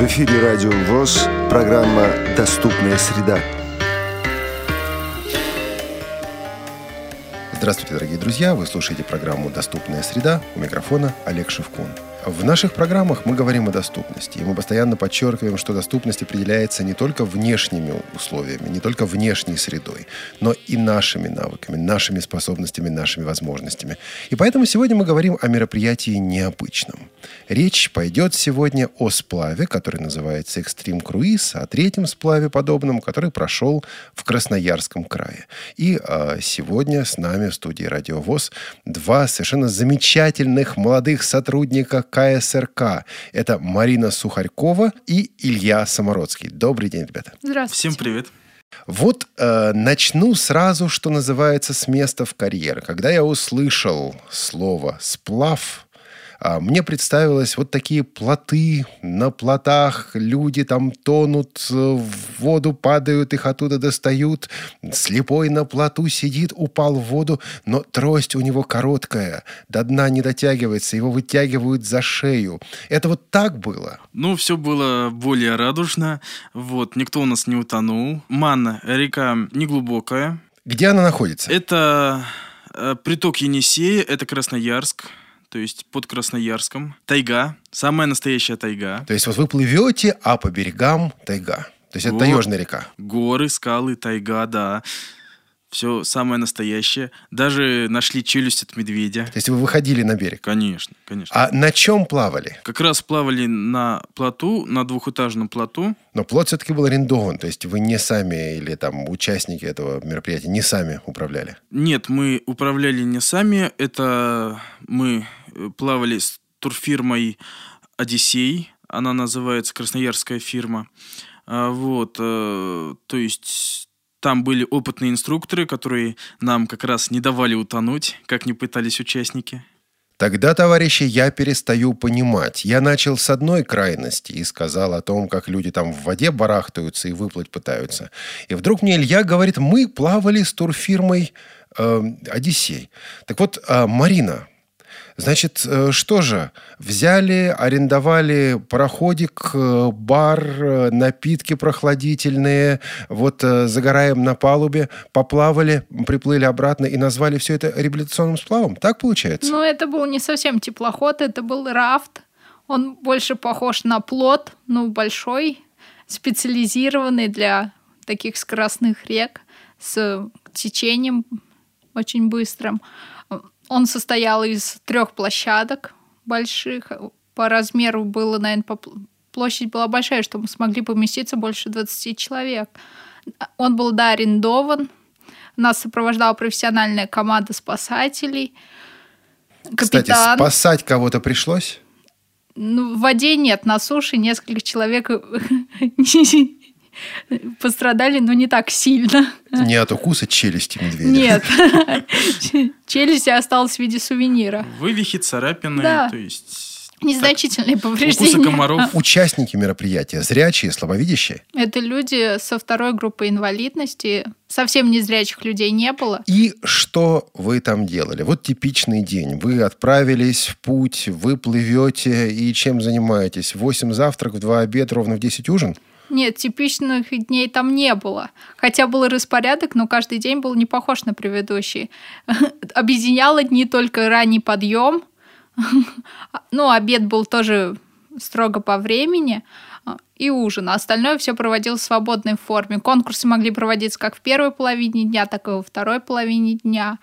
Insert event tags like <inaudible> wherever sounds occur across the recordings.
В эфире Радио ВОЗ, программа «Доступная среда». Здравствуйте, дорогие друзья! Вы слушаете программу «Доступная среда». У микрофона Олег Шевкун. В наших программах мы говорим о доступности, и мы постоянно подчеркиваем, что доступность определяется не только внешними условиями, не только внешней средой, но и нашими навыками, нашими способностями, нашими возможностями. И поэтому сегодня мы говорим о мероприятии необычном. Речь пойдет сегодня о сплаве, который называется «Экстрим Круиз», о третьем сплаве подобном, который прошел в Красноярском крае. И э, сегодня с нами в студии «Радио ВОЗ» два совершенно замечательных молодых сотрудника КСРК. Это Марина Сухарькова и Илья Самородский. Добрый день, ребята. Здравствуйте. Всем привет. Вот э, начну сразу, что называется, с места в карьер. Когда я услышал слово «сплав», мне представилось вот такие плоты, на плотах люди там тонут, э, в воду падают, их оттуда достают. Слепой на плоту сидит, упал в воду, но трость у него короткая, до дна не дотягивается, его вытягивают за шею. Это вот так было? Ну, все было более радужно. Вот, никто у нас не утонул. Манна, река неглубокая. Где она находится? Это э, приток Енисея, это Красноярск то есть под Красноярском. Тайга, самая настоящая тайга. То есть вот вы плывете, а по берегам тайга. То есть это вот. таежная река. Горы, скалы, тайга, да. Все самое настоящее. Даже нашли челюсть от медведя. То есть вы выходили на берег? Конечно, конечно. А на чем плавали? Как раз плавали на плоту, на двухэтажном плоту. Но плот все-таки был арендован, то есть вы не сами или там участники этого мероприятия не сами управляли? Нет, мы управляли не сами. Это мы плавали с турфирмой «Одиссей». Она называется «Красноярская фирма». А, вот, э, то есть там были опытные инструкторы, которые нам как раз не давали утонуть, как не пытались участники. Тогда, товарищи, я перестаю понимать. Я начал с одной крайности и сказал о том, как люди там в воде барахтаются и выплыть пытаются. И вдруг мне Илья говорит, мы плавали с турфирмой э, «Одиссей». Так вот, э, Марина, Значит, э, что же, взяли, арендовали пароходик, э, бар, э, напитки прохладительные, вот загораем на палубе, поплавали, приплыли обратно и назвали все это революционным сплавом. Так получается? Ну, это был не совсем теплоход, это был рафт. Он больше похож на плот, ну, большой, специализированный для таких скоростных рек с течением очень быстрым. Он состоял из трех площадок больших. По размеру было, наверное, по... площадь была большая, чтобы мы смогли поместиться больше 20 человек. Он был, да, арендован. Нас сопровождала профессиональная команда спасателей. Капитан. Кстати, спасать кого-то пришлось? Ну, в воде нет, на суше несколько человек <laughs> пострадали, но не так сильно. Не от укуса челюсти медведя? Нет. <laughs> Челюсть осталась в виде сувенира. Вывихи, царапины, да. то есть... Незначительные так, повреждения. Укусы комаров. <laughs> Участники мероприятия зрячие, слабовидящие? Это люди со второй группой инвалидности. Совсем незрячих людей не было. И что вы там делали? Вот типичный день. Вы отправились в путь, вы плывете и чем занимаетесь? Восемь завтрак, в два обед, ровно в десять ужин? Нет, типичных дней там не было. Хотя был распорядок, но каждый день был не похож на предыдущий. <laughs> Объединяло дни только ранний подъем. <laughs> Ну, обед был тоже строго по времени и ужин. А остальное все проводилось в свободной форме. Конкурсы могли проводиться как в первой половине дня, так и во второй половине дня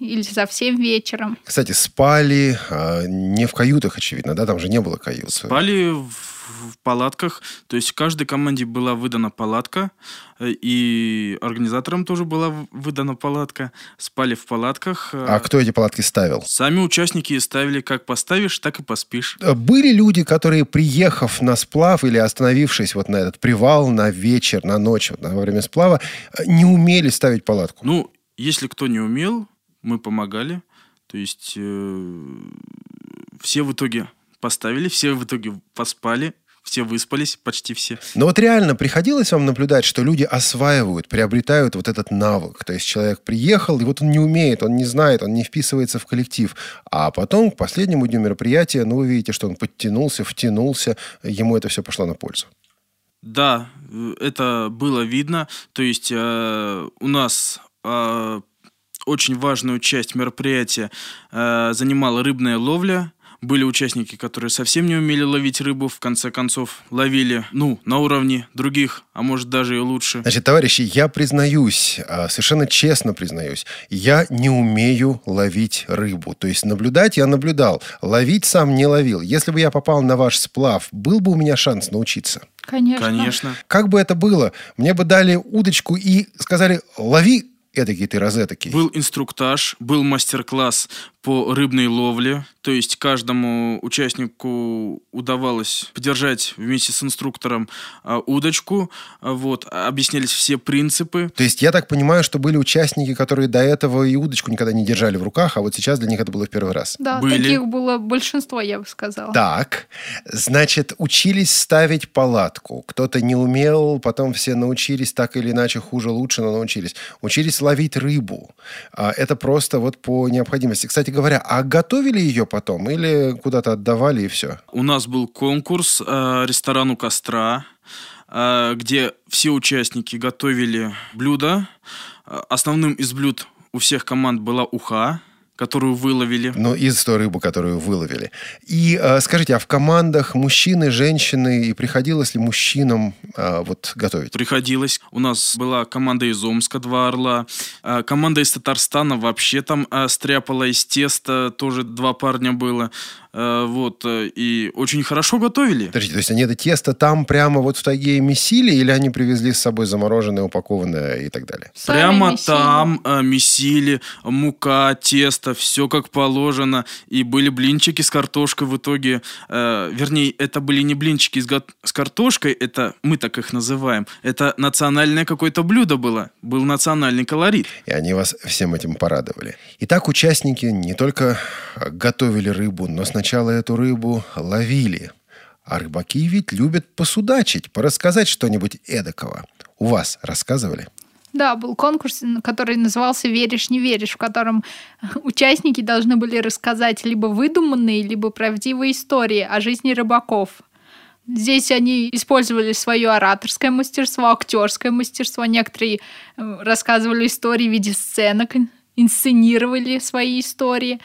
или совсем вечером. Кстати, спали а, не в каютах, очевидно, да? Там же не было кают. Спали в в палатках. То есть каждой команде была выдана палатка, э, и организаторам тоже была выдана палатка. Спали в палатках. Э. А кто эти палатки ставил? Сами участники ставили, как поставишь, так и поспишь. Э, были люди, которые, приехав на сплав или остановившись вот на этот привал, на вечер, на ночь, вот, во время сплава, не умели ставить палатку? Ну, если кто не умел, мы помогали. То есть э, все в итоге поставили, все в итоге поспали, все выспались, почти все. Но вот реально приходилось вам наблюдать, что люди осваивают, приобретают вот этот навык. То есть человек приехал, и вот он не умеет, он не знает, он не вписывается в коллектив. А потом, к последнему дню мероприятия, ну, вы видите, что он подтянулся, втянулся, ему это все пошло на пользу. Да, это было видно. То есть э, у нас э, очень важную часть мероприятия э, занимала рыбная ловля. Были участники, которые совсем не умели ловить рыбу, в конце концов ловили, ну, на уровне других, а может даже и лучше. Значит, товарищи, я признаюсь, а, совершенно честно признаюсь, я не умею ловить рыбу. То есть наблюдать я наблюдал, ловить сам не ловил. Если бы я попал на ваш сплав, был бы у меня шанс научиться? Конечно. Конечно. Как бы это было? Мне бы дали удочку и сказали, лови эдакий ты розетокий. Был инструктаж, был мастер-класс по рыбной ловле. То есть каждому участнику удавалось подержать вместе с инструктором а, удочку. Вот, объяснялись все принципы. То есть я так понимаю, что были участники, которые до этого и удочку никогда не держали в руках, а вот сейчас для них это было в первый раз. Да, Были. таких было большинство, я бы сказала. Так, значит, учились ставить палатку. Кто-то не умел, потом все научились так или иначе, хуже, лучше, но научились. Учились ловить рыбу. А, Это просто вот по необходимости. Кстати говоря, а готовили ее потом или куда-то отдавали и все? У нас был конкурс э, «Ресторан костра», э, где все участники готовили блюда. Э, Основным из блюд у всех команд была уха, которую выловили. Ну, из той рыбы, которую выловили. И э, скажите, а в командах мужчины, женщины, и приходилось ли мужчинам э, вот готовить? Приходилось. У нас была команда из Омска, два орла. А, Команда из Татарстана вообще там а, стряпала из теста. Тоже два парня было. А, Вот. э, И очень хорошо готовили. Подождите, то есть они это тесто там прямо вот в тайге месили, или они привезли с собой замороженное, упакованное и так далее? Сами Прямо месили. там а, месили мука, тесто, все как положено. И были блинчики с картошкой в итоге. Э, вернее, это были не блинчики с, с картошкой, это мы так их называем. Это национальное какое-то блюдо было. Был национальный колорит. И они вас всем этим порадовали. Итак, участники не только э, готовили рыбу, но сначала эту рыбу ловили. А рыбаки ведь любят посудачить, порассказать что-нибудь эдакого. У вас рассказывали? Да, был конкурс, который назывался «Веришь, не веришь», в котором участники должны были рассказать либо выдуманные, либо правдивые истории о жизни рыбаков. Здесь они использовали свое ораторское мастерство, актерское мастерство. Некоторые э, рассказывали истории в виде сценок, инсценировали свои истории.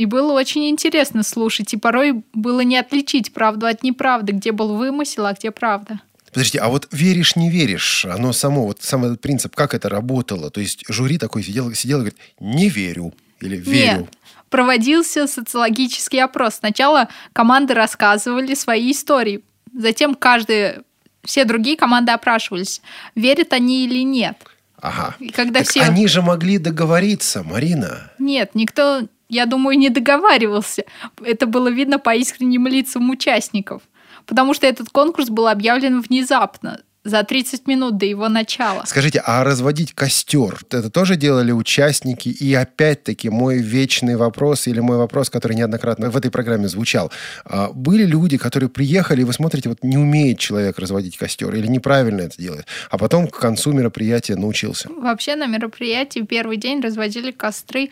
И было очень интересно слушать. И порой было не отличить правду от неправды, где был вымысел, а где правда. Подождите, а вот веришь, не веришь, оно само, вот сам этот принцип, как это работало? То есть жюри такой сидел, сидел и говорит, не верю или верю. Нет. Проводился социологический опрос. Сначала команды рассказывали свои истории. Затем каждый, все другие команды опрашивались, верят они или нет. Ага. И когда Так все... они же могли договориться, Марина. Нет, никто, я думаю, не договаривался. Это было видно по искренним лицам участников. Потому что этот конкурс был объявлен внезапно, за 30 минут до его начала. Скажите, а разводить костер, это тоже делали участники? И опять-таки мой вечный вопрос, или мой вопрос, который неоднократно в этой программе звучал. А, Были люди, которые приехали, и вы смотрите, вот не умеет человек разводить костер, или неправильно это делает, а потом к концу мероприятия научился. Вообще на мероприятии первый день разводили костры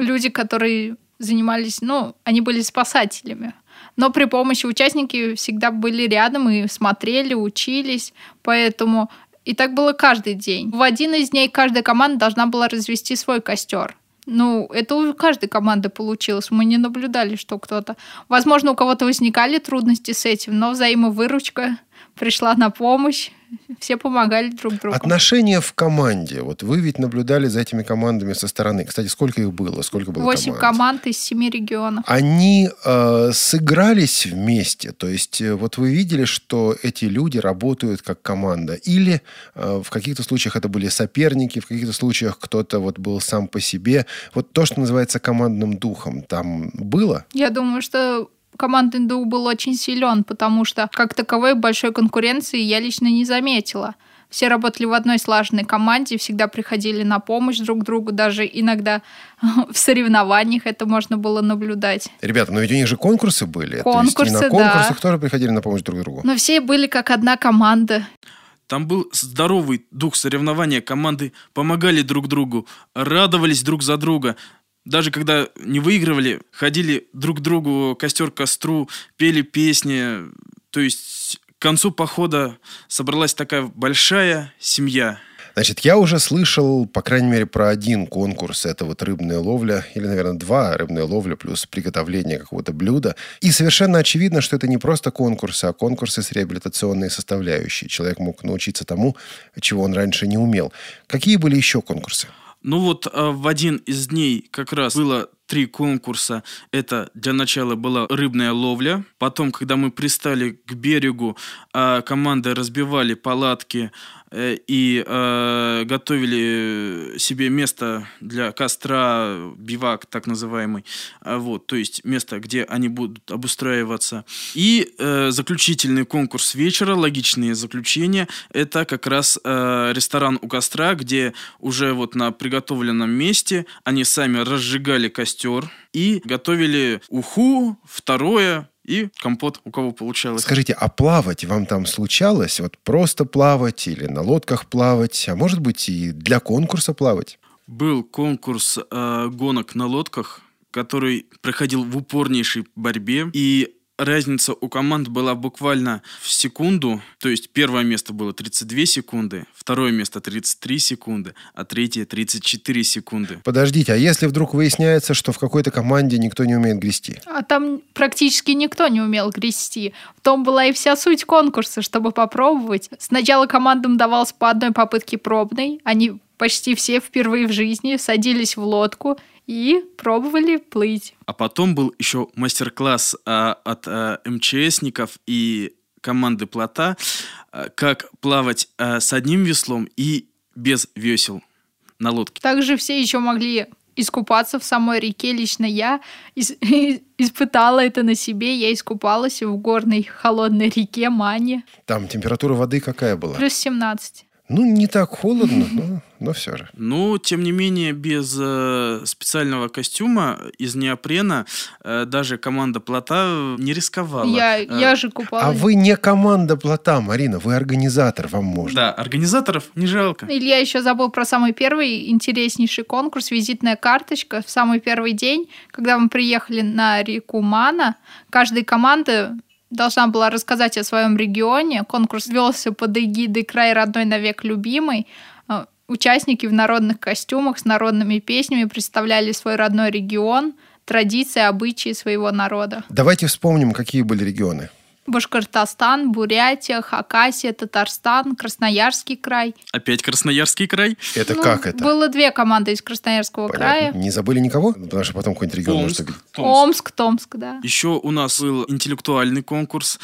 люди, которые занимались, ну, они были спасателями. Но при помощи участники всегда были рядом и смотрели, учились, поэтому и так было каждый день. В один из дней каждая команда должна была развести свой костер. Ну, это у каждой команды получилось. Мы не наблюдали, что кто-то... Возможно, у кого-то возникали трудности с этим, но взаимовыручка пришла на помощь. Все помогали друг другу. Отношения в команде. Вот вы ведь наблюдали за этими командами со стороны. Кстати, сколько их было? Сколько было Восемь команд? команд из семи регионов. Они э, сыгрались вместе, то есть э, вот вы видели, что эти люди работают как команда, или э, в каких-то случаях это были соперники, в каких-то случаях кто-то вот был сам по себе. Вот то, что называется командным духом, там было? Я думаю, что командный дух был очень силен, потому что как таковой большой конкуренции я лично не заметила. все работали в одной слаженной команде, всегда приходили на помощь друг другу, даже иногда <laughs> в соревнованиях это можно было наблюдать. Ребята, но ведь у них же конкурсы были. Конкурсы, То есть и на да. конкурсах тоже приходили на помощь друг другу. Но все были как одна команда. Там был здоровый дух соревнования, команды помогали друг другу, радовались друг за друга. Даже когда не выигрывали, ходили друг к другу костер к костру, пели песни. То есть к концу похода собралась такая большая семья. Значит, я уже слышал, по крайней мере, про один конкурс. Это вот рыбная ловля, или, наверное, два рыбная ловля плюс приготовление какого-то блюда. И совершенно очевидно, что это не просто конкурсы, а конкурсы с реабилитационной составляющей. Человек мог научиться тому, чего он раньше не умел. Какие были еще конкурсы? Ну вот э, в один из дней как раз было три конкурса. Это для начала была рыбная ловля. Потом, когда мы пристали к берегу, э, команды разбивали палатки э, и э, готовили себе место для костра, бивак так называемый. А Вот, то есть место, где они будут обустраиваться. И э, заключительный конкурс вечера, логичные заключения, это как раз э, ресторан у костра, где уже вот на приготовленном месте они сами разжигали костер и готовили уху, второе и компот, у кого получалось. Скажите, а плавать вам там случалось? Вот просто плавать или на лодках плавать? А может быть и для конкурса плавать? Был конкурс э, гонок на лодках, который проходил в упорнейшей борьбе. И разница у команд была буквально в секунду. То есть первое место было 32 секунды, второе место 33 секунды, а третье 34 секунды. Подождите, а если вдруг выясняется, что в какой-то команде никто не умеет грести? А там практически никто не умел грести. В том была и вся суть конкурса, чтобы попробовать. Сначала командам давалось по одной попытке пробной. Они почти все впервые в жизни садились в лодку и пробовали плыть. А потом был еще мастер-класс а, от а, МЧСников и команды плота, а, как плавать а, с одним веслом и без весел на лодке. Также все еще могли искупаться в самой реке. Лично я ис- <laughs> испытала это на себе. Я искупалась в горной холодной реке Мане. Там температура воды какая была? Плюс 17. Ну, не так холодно, но, но все же. Но, тем не менее, без э, специального костюма из неопрена э, даже команда плота не рисковала. Я, Э, я же купалась. А вы не команда плота, Марина, вы организатор, вам можно. Да, организаторов не жалко. Илья еще забыл про самый первый интереснейший конкурс «Визитная карточка». В самый первый день, когда мы приехали на реку Мана, каждая команда должна была рассказать о своем регионе. Конкурс велся под эгидой «Край родной навек любимый». Э, Участники в народных костюмах с народными песнями представляли свой родной регион, традиции, обычаи своего народа. Давайте вспомним, какие были регионы. Башкортостан, Бурятия, Хакасия, Татарстан, Красноярский край. Опять Красноярский край. Это Ну, как это? Было две команды из Красноярского края. Не забыли никого? Потому что потом какой-нибудь регион может Томск. быть. Омск, Томск, да. Еще у нас был интеллектуальный конкурс,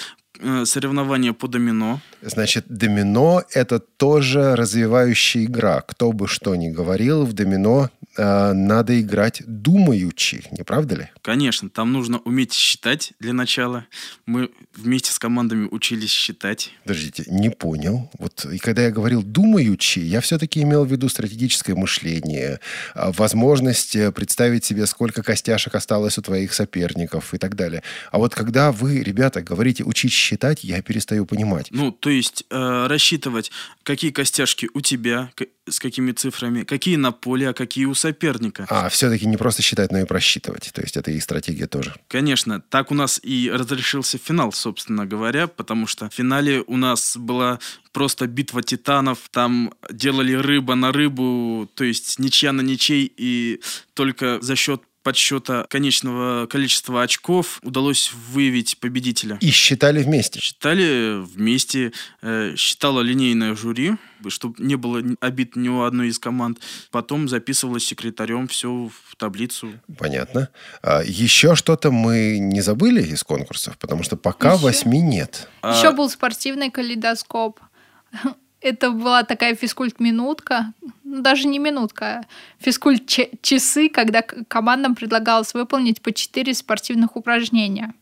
соревнования по домино. Значит, домино – это тоже развивающая игра. Кто бы что ни говорил, в домино э, надо играть думаючи, не правда ли? Конечно, там нужно уметь считать для начала. Мы вместе с командами учились считать. Подождите, не понял. Вот и когда я говорил думаючи, я все-таки имел в виду стратегическое мышление, а, возможность э, представить себе, сколько костяшек осталось у твоих соперников и так далее. А вот когда вы, ребята, говорите учить считать, я перестаю понимать. Ну, то есть э, рассчитывать, какие костяшки у тебя, с какими цифрами, какие на поле, а какие у соперника. А, все-таки не просто считать, но и просчитывать. То есть это и стратегия тоже. Конечно, так у нас и разрешился финал, собственно говоря, потому что в финале у нас была просто битва титанов, там делали рыба на рыбу, то есть ничья на ничей, и только за счет подсчета конечного количества очков удалось выявить победителя. И считали вместе. Считали вместе, э, считало линейное жюри, чтобы не было обид ни у одной из команд. Потом записывалось секретарем все в таблицу. Понятно. А, еще что-то мы не забыли из конкурсов, потому что пока Еще? восьми нет. А, Еще был спортивный калейдоскоп. Это была такая физкульт-минутка, ну, даже не минутка, а физкульт-часы, когда командам предлагалось выполнить по четыре спортивных упражнения.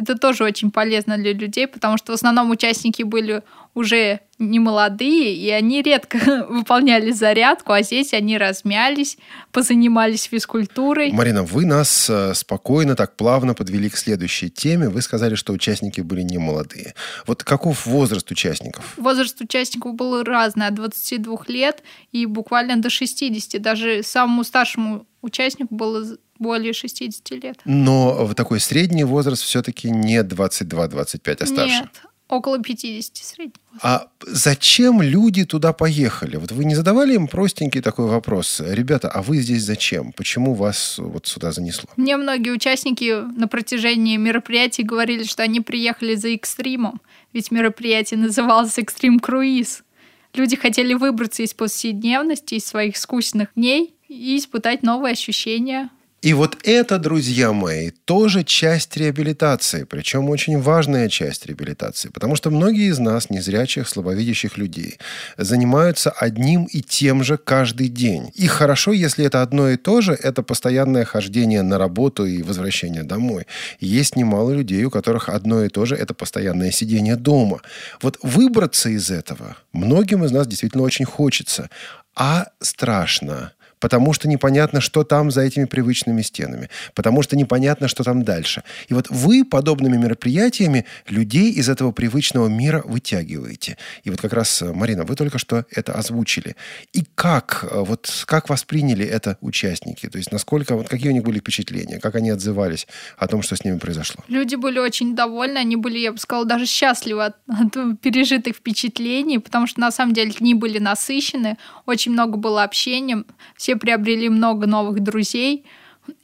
Это тоже очень полезно для людей, потому что в основном участники были уже не молодые, и они редко <laughs> выполняли зарядку, а здесь они размялись, позанимались физкультурой. Марина, вы нас э, спокойно, так плавно подвели к следующей теме. Вы сказали, что участники были не молодые. Вот каков возраст участников? Возраст участников был разный, от 22 лет и буквально до 60. Даже самому старшему участнику было более 60 лет. Но в такой средний возраст все-таки не 22-25, а старше. Нет, около 50 средний возраст. А зачем люди туда поехали? Вот вы не задавали им простенький такой вопрос. Ребята, а вы здесь зачем? Почему вас вот сюда занесло? Мне многие участники на протяжении мероприятий говорили, что они приехали за экстримом, ведь мероприятие называлось «Экстрим Круиз». Люди хотели выбраться из повседневности, из своих скучных дней и испытать новые ощущения, И вот это, друзья мои, тоже часть реабилитации, причем очень важная часть реабилитации, потому что многие из нас, незрячих, слабовидящих людей, занимаются одним и тем же каждый день. И хорошо, если это одно и то же, это постоянное хождение на работу и возвращение домой. Есть немало людей, у которых одно и то же это постоянное сидение дома. Вот выбраться из этого многим из нас действительно очень хочется, а страшно потому что непонятно, что там за этими привычными стенами, потому что непонятно, что там дальше. И вот вы подобными мероприятиями людей из этого привычного мира вытягиваете. И вот как раз, э, Марина, вы только что это озвучили. И как, э, вот как восприняли это участники? То есть насколько, вот какие у них были впечатления, как они отзывались о том, что с ними произошло? Люди были очень довольны, они были, я бы сказала, даже счастливы от, <laughs> от пережитых впечатлений, потому что на самом деле дни были насыщены, очень много было общения, все приобрели много новых друзей,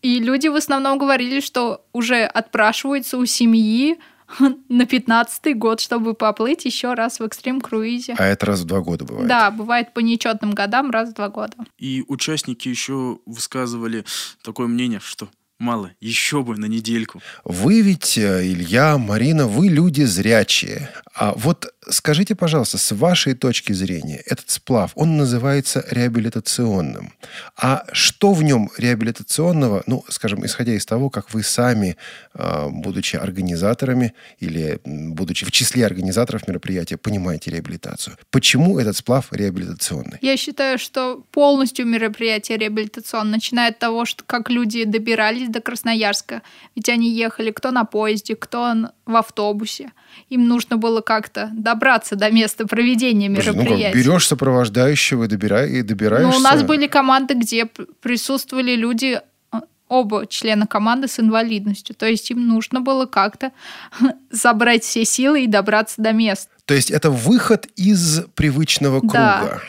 и люди в основном говорили, что уже отпрашиваются у семьи <laughs> на 15-й год, чтобы поплыть еще раз в экстрим-круизе. А это раз в два года бывает? Да, бывает по нечетным годам раз в два года. И участники еще высказывали такое мнение, что мало, еще бы на недельку. Вы ведь, э, Илья, Марина, вы люди зрячие. А вот скажите, пожалуйста, с вашей точки зрения, этот сплав, он называется реабилитационным. А что в нем реабилитационного, ну, скажем, исходя из того, как вы сами, э, будучи организаторами или будучи в числе организаторов мероприятия, понимаете реабилитацию? Почему этот сплав реабилитационный? Я считаю, что полностью мероприятие реабилитационное начиная от того, что как люди добирались до Красноярска. Ведь они ехали кто на поезде, кто в автобусе. Им нужно было как-то добраться до места проведения Подожди, ну как, мероприятия. берешь сопровождающего и, добира- и добираешься? Ну, у нас были команды, где присутствовали люди, э, оба члена команды с инвалидностью. То есть им нужно было как-то <laughs> забрать все силы и добраться до места. То есть это выход из привычного Да. круга.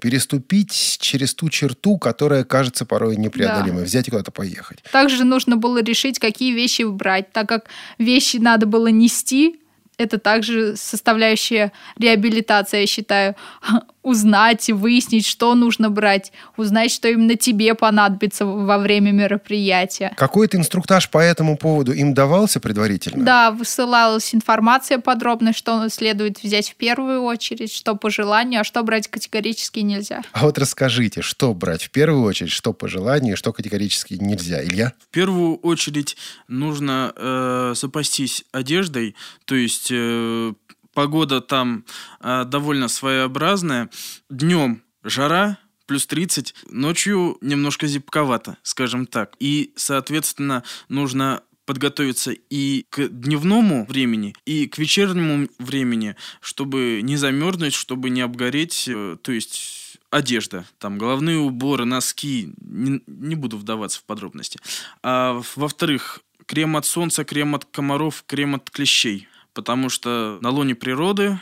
Переступить через ту черту, которая кажется порой непреодолимой. Взять и куда-то поехать. Также нужно было решить, какие вещи брать, так как вещи надо было нести. Это также составляющая реабилитации, я считаю. <laughs> Узнать и выяснить, что нужно брать. Узнать, что именно тебе понадобится во время мероприятия. Какой-то инструктаж по этому поводу им давался предварительно? Да, высылалась информация подробная, что следует взять в первую очередь, что по желанию, а что брать категорически нельзя. А вот расскажите, что брать в первую очередь, что по желанию, что категорически нельзя. Илья? В первую очередь нужно э, запастись одеждой, то есть э, погода там э, довольно своеобразная. Днем жара, плюс 30, ночью немножко зябковато, скажем так. И, соответственно, нужно подготовиться и к дневному времени, и к вечернему времени, чтобы не замерзнуть, чтобы не обгореть, э, то есть одежда, там головные уборы, носки, не, не буду вдаваться в подробности. А во-вторых, крем от солнца, крем от комаров, крем от клещей, потому что на лоне природы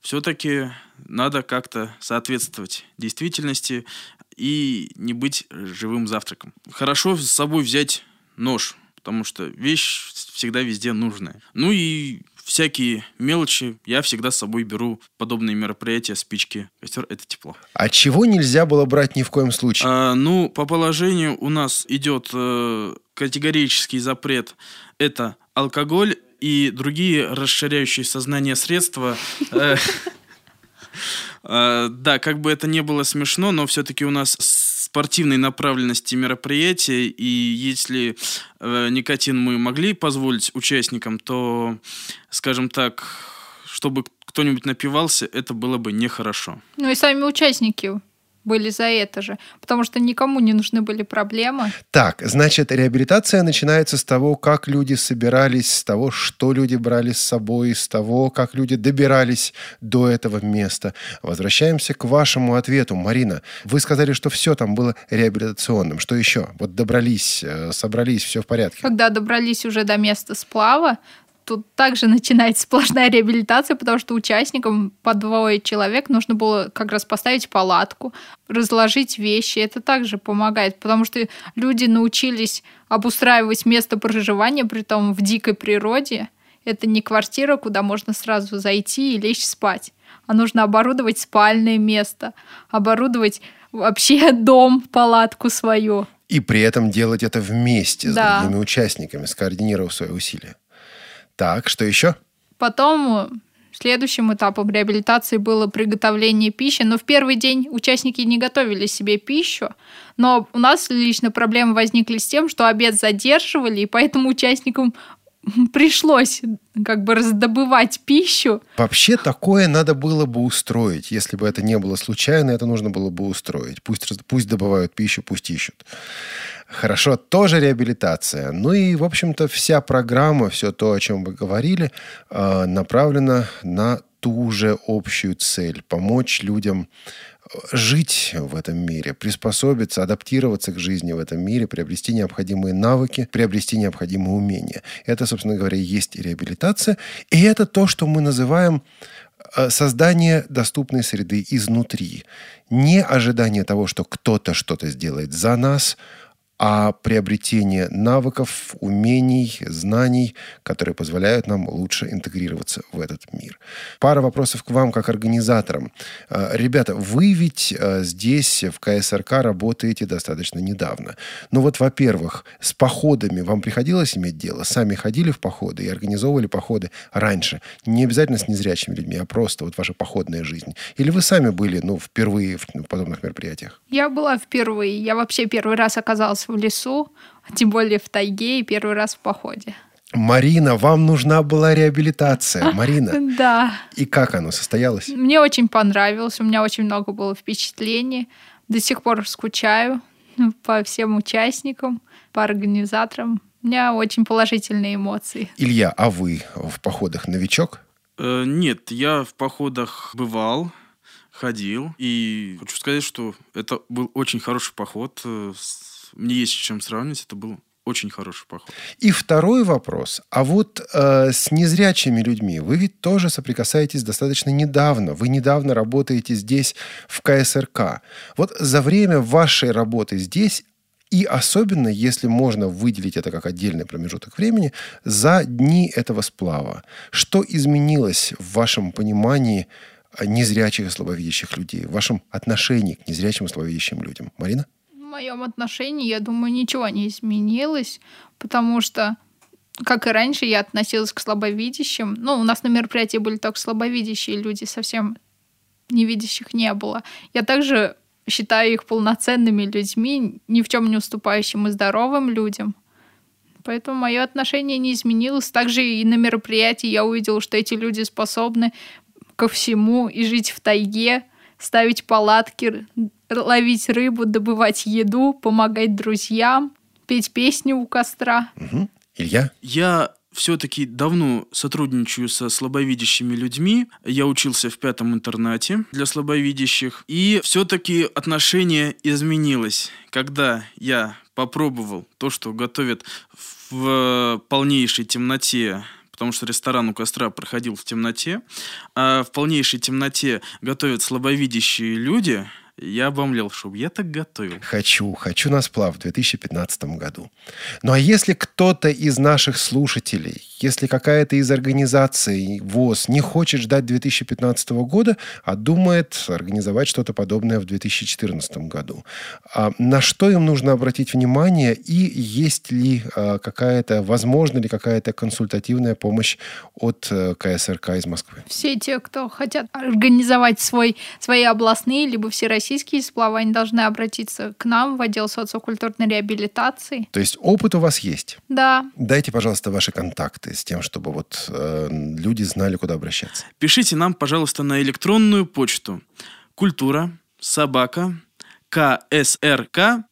все-таки надо как-то соответствовать действительности и не быть живым завтраком. Хорошо с собой взять нож, потому что вещь всегда везде нужная. Ну и всякие мелочи я всегда с собой беру подобные мероприятия, спички. Костер — это тепло. А чего нельзя было брать ни в коем случае? А, ну, по положению у нас идет э, категорический запрет. Это алкоголь и другие расширяющие сознание средства. Э, э, Да, как бы это не было смешно, но все-таки у нас спортивной направленности мероприятия, и если э, никотин мы могли позволить участникам, то, скажем так, чтобы кто-нибудь напивался, это было бы нехорошо. Ну и сами участники были за это же, потому что никому не нужны были проблемы. Так, значит, реабилитация начинается с того, как люди собирались, с того, что люди брали с собой, с того, как люди добирались до этого места. Возвращаемся к вашему ответу, Марина. Вы сказали, что все там было реабилитационным. Что еще? Вот добрались, э, собрались, все в порядке. Когда добрались уже до места сплава, тут также начинается <laughs> сплошная реабилитация, потому что участникам по двое человек нужно было как раз поставить палатку, разложить вещи. Это также помогает, потому что люди научились обустраивать место проживания, при том в дикой природе. Это не квартира, куда можно сразу зайти и лечь спать, а нужно оборудовать спальное место, оборудовать вообще <laughs> дом, палатку свою. И при этом делать это вместе с Да. другими участниками, скоординировав свои усилия. Так, что еще? Потом следующим этапом реабилитации было приготовление пищи. Но в первый день участники не готовили себе пищу. Но у нас лично проблемы возникли с тем, что обед задерживали, и поэтому участникам <laughs> пришлось как бы раздобывать пищу. Вообще такое надо было бы устроить. Если бы это не было случайно, это нужно было бы устроить. Пусть, пусть добывают пищу, пусть ищут. Хорошо, тоже реабилитация. Ну и, в общем-то, вся программа, все то, о чем вы говорили, э, направлена на ту же общую цель – помочь людям э, жить в этом мире, приспособиться, адаптироваться к жизни в этом мире, приобрести необходимые навыки, приобрести необходимые умения. Это, собственно говоря, и есть реабилитация. И это то, что мы называем э, создание доступной среды изнутри. Не ожидание того, что кто-то что-то сделает за нас, а приобретение навыков, умений, знаний, которые позволяют нам лучше интегрироваться в этот мир. Пара вопросов к вам, как организаторам. Э, Ребята, вы ведь э, здесь, в КСРК, работаете достаточно недавно. Ну вот, во-первых, с походами вам приходилось иметь дело? Сами ходили в походы и организовывали походы раньше? Не обязательно с незрячими людьми, а просто вот ваша походная жизнь. Или вы сами были, ну, впервые в в подобных мероприятиях? Я была впервые. Я вообще первый раз оказалась в лесу, а тем более в тайге, и первый раз в походе. Марина, вам нужна была реабилитация. <laughs> Марина, Да. и как оно состоялось? Мне очень понравилось, у меня очень много было впечатлений. До сих пор скучаю ну, по всем участникам, по организаторам. У меня очень положительные эмоции. Илья, а вы в походах новичок? Э, Нет, я в походах бывал, ходил, и хочу сказать, что это был очень хороший поход. Э, с- Мне есть с чем сравнить, это был очень хороший поход. И второй вопрос. А вот э, с незрячими людьми вы ведь тоже соприкасаетесь достаточно недавно. Вы недавно работаете здесь, в КСРК. Вот за время вашей работы здесь и особенно, если можно выделить это как отдельный промежуток времени, за дни этого сплава. Что изменилось в вашем понимании э, незрячих и слабовидящих людей, в вашем отношении к незрячим и слабовидящим людям? Марина? Моем отношении, я думаю, ничего не изменилось, потому что, как и раньше, я относилась к слабовидящим. Ну, у нас на мероприятии были только слабовидящие люди, совсем невидящих не было. Я также считаю их полноценными людьми, ни в чем не уступающим и здоровым людям. Поэтому мое отношение не изменилось. Также и на мероприятии я увидела, что эти люди способны ко всему и жить в тайге, ставить палатки, ловить рыбу, добывать еду, помогать друзьям, петь песни у костра. Мгм. Илья? Я все-таки давно сотрудничаю со слабовидящими людьми. Я учился в пятом интернате для слабовидящих. И все-таки отношение изменилось, когда я попробовал то, что готовят в полнейшей темноте потому что ресторан у костра проходил в темноте, а в полнейшей темноте готовят слабовидящие люди, я обомлел, чтобы я так готовил. Хочу, хочу на сплав в 2015 году. Ну а если кто-то из наших слушателей, если какая-то из организаций ВОЗ не хочет ждать 2015 года, а думает организовать что-то подобное в 2014 году, а на что им нужно обратить внимание и есть ли а, какая-то, возможно ли какая-то консультативная помощь от э, КСРК из Москвы? Все те, кто хотят организовать свой, свои областные либо всероссийские российские сплавы, они должны обратиться к нам в отдел социокультурной реабилитации. То есть опыт у вас есть? Да. Дайте, пожалуйста, ваши контакты с тем, чтобы вот э, люди знали, куда обращаться. Пишите нам, пожалуйста, на электронную почту культура собака КСРК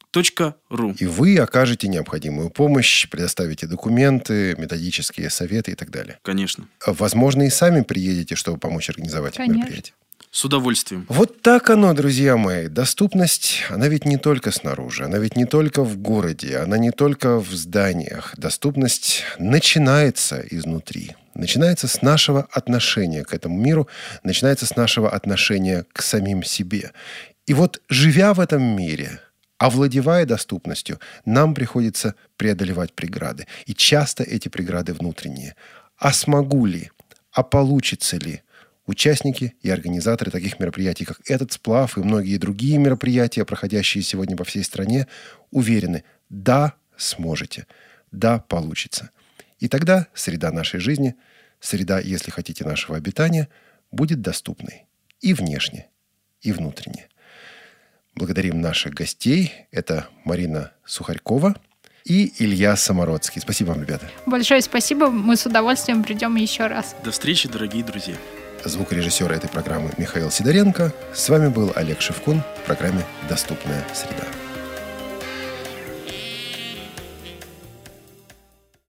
ру. И вы окажете необходимую помощь, предоставите документы, методические советы и так далее. Конечно. Возможно, и сами приедете, чтобы помочь организовать Конечно. мероприятие. С удовольствием. Вот так оно, друзья мои. Доступность, она ведь не только снаружи, она ведь не только в городе, она не только в зданиях. Доступность начинается изнутри. Начинается с нашего отношения к этому миру, начинается с нашего отношения к самим себе. И вот живя в этом мире, овладевая доступностью, нам приходится преодолевать преграды. И часто эти преграды внутренние. А смогу ли? А получится ли? Участники и организаторы таких мероприятий, как этот сплав и многие другие мероприятия, проходящие сегодня по всей стране, уверены, да, сможете, да, получится. И тогда среда нашей жизни, среда, если хотите, нашего обитания, будет доступной и внешне, и внутренне. Благодарим наших гостей. Это Марина Сухарькова и Илья Самородский. Спасибо вам, ребята. Большое спасибо. Мы с удовольствием придем еще раз. До встречи, дорогие друзья. Звукорежиссер этой программы Михаил Сидоренко. С вами был Олег Шевкун в программе «Доступная среда».